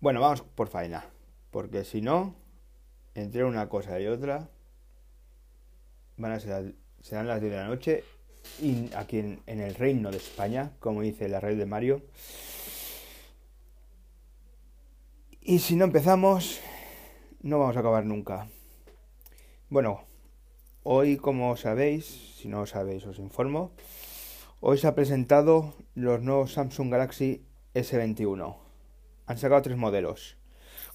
Bueno, vamos por faena. Porque si no, entre una cosa y otra, van a ser, serán las 10 de la noche. Y aquí en, en el reino de España, como dice la red de Mario. Y si no empezamos, no vamos a acabar nunca. Bueno, hoy como sabéis, si no sabéis os informo, hoy se ha presentado los nuevos Samsung Galaxy S21. Han sacado tres modelos,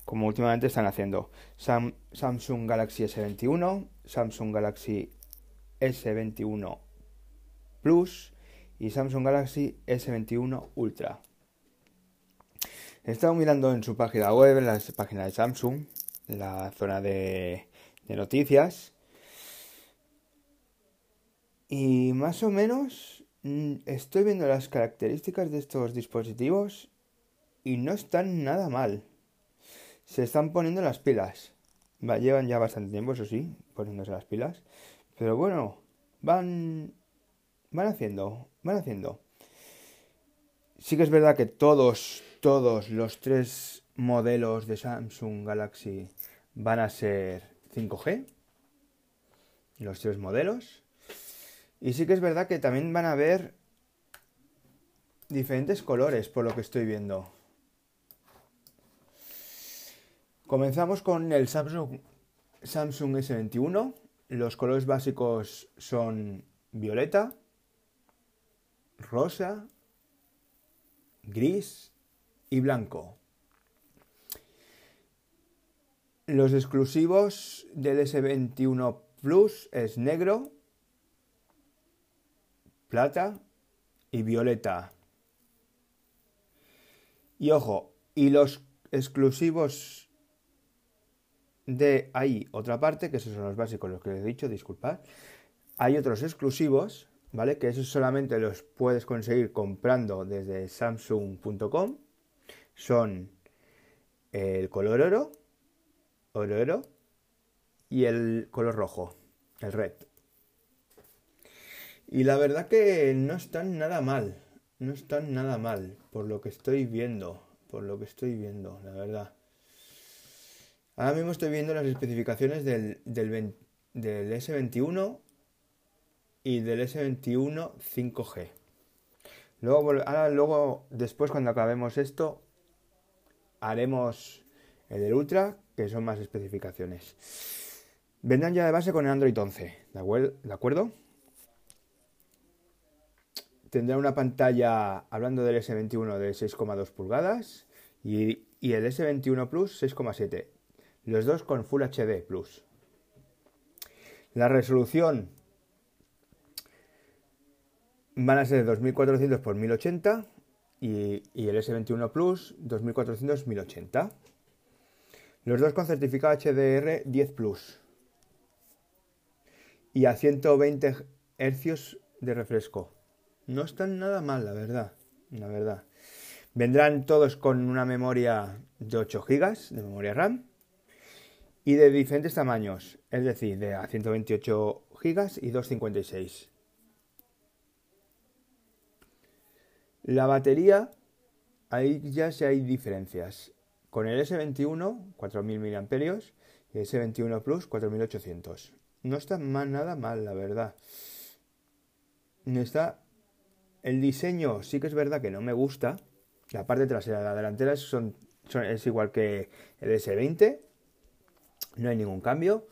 como últimamente están haciendo. Samsung Galaxy S21, Samsung Galaxy S21 Plus y Samsung Galaxy S21 Ultra. He estado mirando en su página web, en la página de Samsung, la zona de, noticias. Y más o menos mm, estoy viendo las características de estos dispositivos y no están nada mal. Se están poniendo las pilas. llevan ya bastante tiempo, eso sí, poniéndose las pilas. Pero bueno, van, van haciendo, van haciendo. Sí que es verdad que todos, todos los tres modelos de Samsung Galaxy van a ser 5G. Los tres modelos. Y sí que es verdad que también van a haber diferentes colores, por lo que estoy viendo. Comenzamos con el Samsung, Samsung S21. Los colores básicos son violeta, rosa, gris y blanco. Los exclusivos del S21 Plus es negro, plata y violeta. Y ojo, y los exclusivos de ahí otra parte, que esos son los básicos, los que he dicho, disculpad. Hay otros exclusivos ¿vale? Que esos solamente los puedes conseguir comprando desde samsung.com. Son el color oro, oro oro, y el color rojo, el red. Y la verdad que no están nada mal, no están nada mal, por lo que estoy viendo, por lo que estoy viendo, la verdad. Ahora mismo estoy viendo las especificaciones del, del, del S21 y del S21 5G. Luego, ahora, luego, después cuando acabemos esto, haremos el del Ultra, que son más especificaciones. Vendrán ya de base con el Android 11, ¿de acuerdo? Tendrá una pantalla, hablando del S21, de 6,2 pulgadas y, y, el S21 Plus 6,7. Los dos con Full HD Plus. La resolución van a ser 2400 x 1080 y, el S21 Plus 2400 x 1080. Los dos con certificado HDR 10 Plus y a 120 Hz de refresco. No están nada mal, la verdad. La verdad. Vendrán todos con una memoria de 8 GB de memoria RAM y de diferentes tamaños, es decir, de a 128 GB y 256. La batería, ahí ya sí hay diferencias. Con el S21, 4000 mAh y el S21 Plus, 4800. No está mal, nada mal, la verdad. Está. El diseño sí que es verdad que no me gusta. La parte trasera, la delantera son, es igual que el S20. No hay ningún cambio.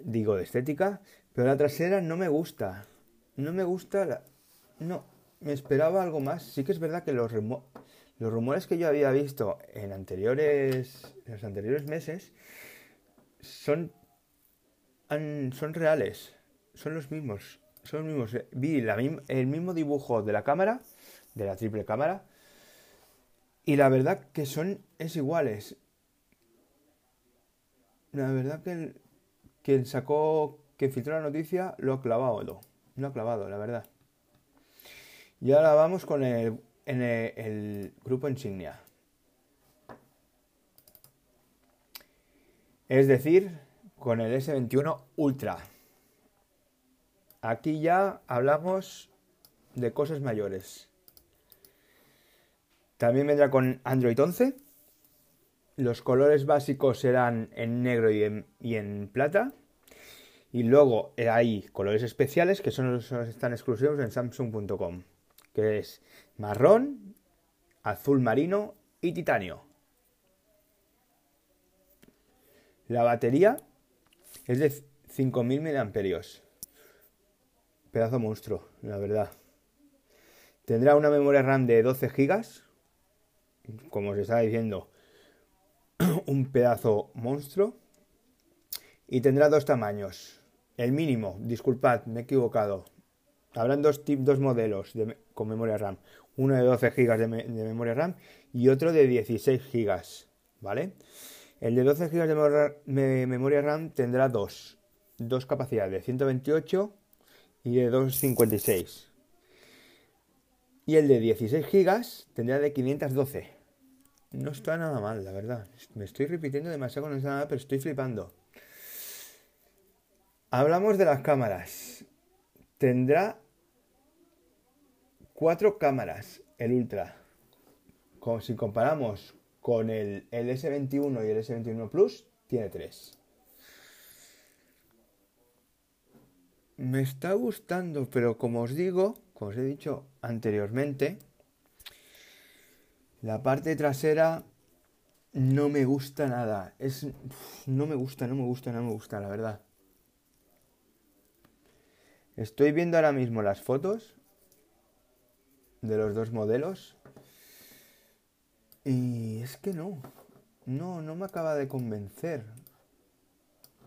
Digo de estética. Pero la trasera no me gusta. No me gusta la. No, me esperaba algo más. Sí que es verdad que los, los rumores que yo había visto en anteriores, en los anteriores meses son, son reales. Son los mismos. Son los mismos. Vi el mismo dibujo de la cámara, de la triple cámara, y la verdad que son es iguales. La verdad que quien sacó, que filtró la noticia, lo ha clavado. Lo ha clavado, la verdad. Y ahora vamos con el, en el, grupo insignia. Es decir, con el S21 Ultra. Aquí ya hablamos de cosas mayores. También vendrá con Android 11. Los colores básicos serán en negro y en, plata. Y luego hay colores especiales que son los que están exclusivos en Samsung.com. Que es marrón, azul marino y titanio. La batería es de 5000 mAh. Pedazo monstruo, la verdad. Tendrá una memoria RAM de 12 GB. Como os estaba diciendo, un pedazo monstruo. Y tendrá dos tamaños. El mínimo, disculpad, me he equivocado. Habrán dos, dos modelos con memoria RAM. Uno de 12 GB de, de, memoria RAM y otro de 16 GB. ¿Vale? El de 12 GB de memoria RAM tendrá dos. Dos capacidades, de 128 y de 256. Y el de 16 GB tendrá de 512. No está nada mal, la verdad. Me estoy repitiendo demasiado con esta nada, pero estoy flipando. Hablamos de las cámaras. Tendrá cuatro cámaras el Ultra. Como si comparamos con el, el S21 y el S21 Plus, tiene tres. Me está gustando, pero como os digo, como os he dicho anteriormente, la parte trasera no me gusta nada. Es, no me gusta, no me gusta, no me gusta, la verdad. Estoy viendo ahora mismo las fotos de los dos modelos y es que no, no, no me acaba de convencer.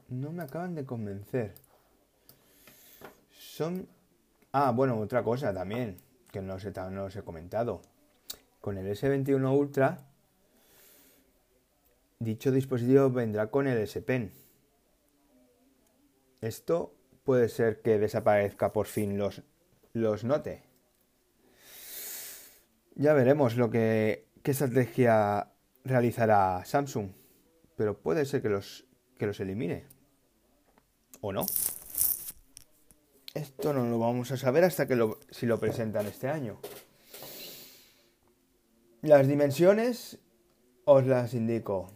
No me acaban de convencer. Ah, bueno, otra cosa también, que no os he, no os he comentado. Con el S21 Ultra, dicho dispositivo vendrá con el S Pen. Esto puede ser que desaparezca por fin los, los note. Ya veremos lo que qué estrategia realizará Samsung, pero puede ser que los, que los elimine. ¿O no? Esto no lo vamos a saber hasta que lo, si lo presentan este año. Las dimensiones os las indico.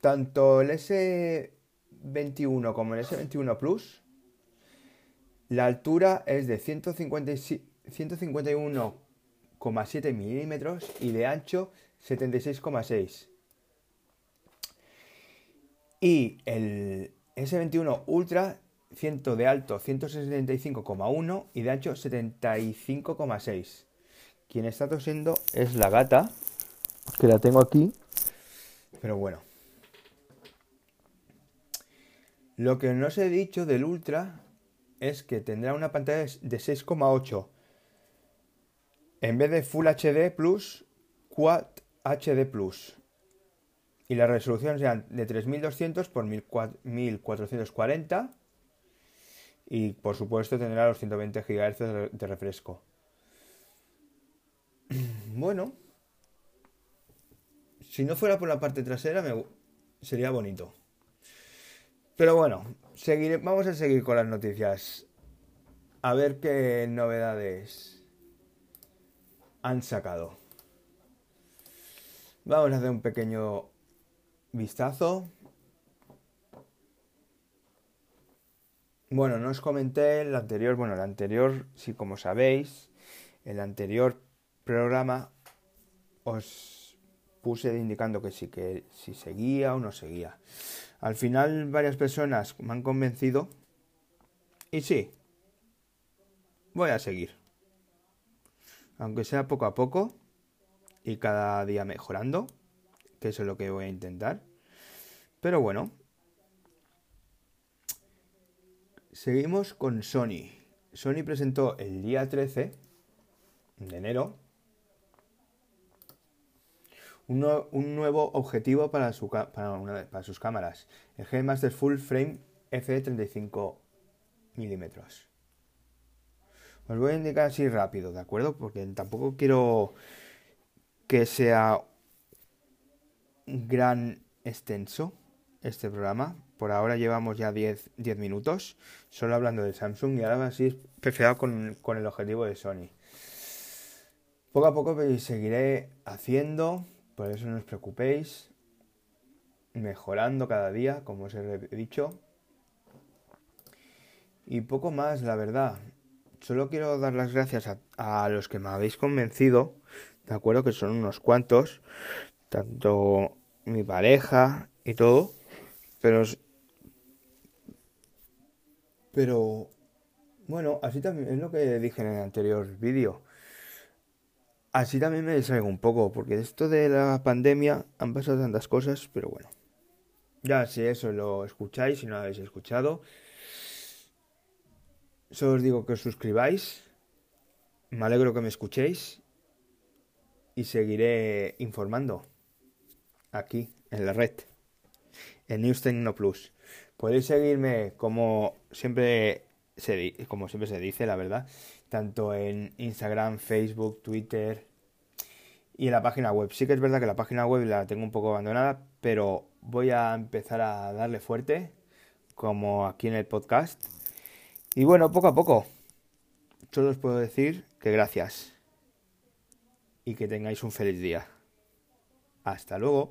Tanto el S21 como el S21 Plus, la altura es de 151 7 milímetros y de ancho 76,6. Y el S21 Ultra 100 de alto 165,1 y de ancho 75,6. Quien está tosiendo es la gata, que la tengo aquí. Pero bueno. Lo que no os he dicho del Ultra es que tendrá una pantalla de 6,8 en vez de Full HD Plus, Quad HD Plus. Y la resolución será de 3200 por 1440. Y por supuesto tendrá los 120 GHz de refresco. Bueno, si no fuera por la parte trasera me... sería bonito. Pero bueno, vamos a seguir con las noticias. A ver qué novedades han sacado. Vamos a hacer un pequeño vistazo. Bueno, no os comenté el anterior, bueno, el anterior, si como sabéis, el anterior programa os puse indicando que sí, que si seguía o no seguía. Al final varias personas me han convencido y sí, voy a seguir aunque sea poco a poco y cada día mejorando, que eso es lo que voy a intentar. Pero bueno, seguimos con Sony. Sony presentó el día 13 de enero un, nuevo objetivo para, su, para, sus cámaras, el G Master Full Frame F35 milímetros. Os voy a indicar así rápido, ¿de acuerdo? Porque tampoco quiero que sea gran extenso este programa. Por ahora llevamos ya 10, 10 minutos solo hablando de Samsung y ahora así perfecto con, con el objetivo de Sony. Poco a poco seguiré haciendo, por eso no os preocupéis, mejorando cada día, como os he dicho. Y poco más, la verdad. Solo quiero dar las gracias a, los que me habéis convencido, de acuerdo que son unos cuantos, tanto mi pareja y todo, pero pero bueno, así también es lo que dije en el anterior vídeo. Así también me distraigo un poco, porque esto de la pandemia han pasado tantas cosas, pero bueno. Ya si eso lo escucháis, si no lo habéis escuchado. Solo os digo que os suscribáis. Me alegro que me escuchéis. Y seguiré informando. Aquí, en la red. En News Techno Plus. Podéis seguirme como siempre se, como siempre se dice, la verdad, tanto en Instagram, Facebook, Twitter y en la página web. Sí que es verdad que la página web la tengo un poco abandonada, pero voy a empezar a darle fuerte, como aquí en el podcast. Y bueno, poco a poco, solo os puedo decir que gracias y que tengáis un feliz día. Hasta luego.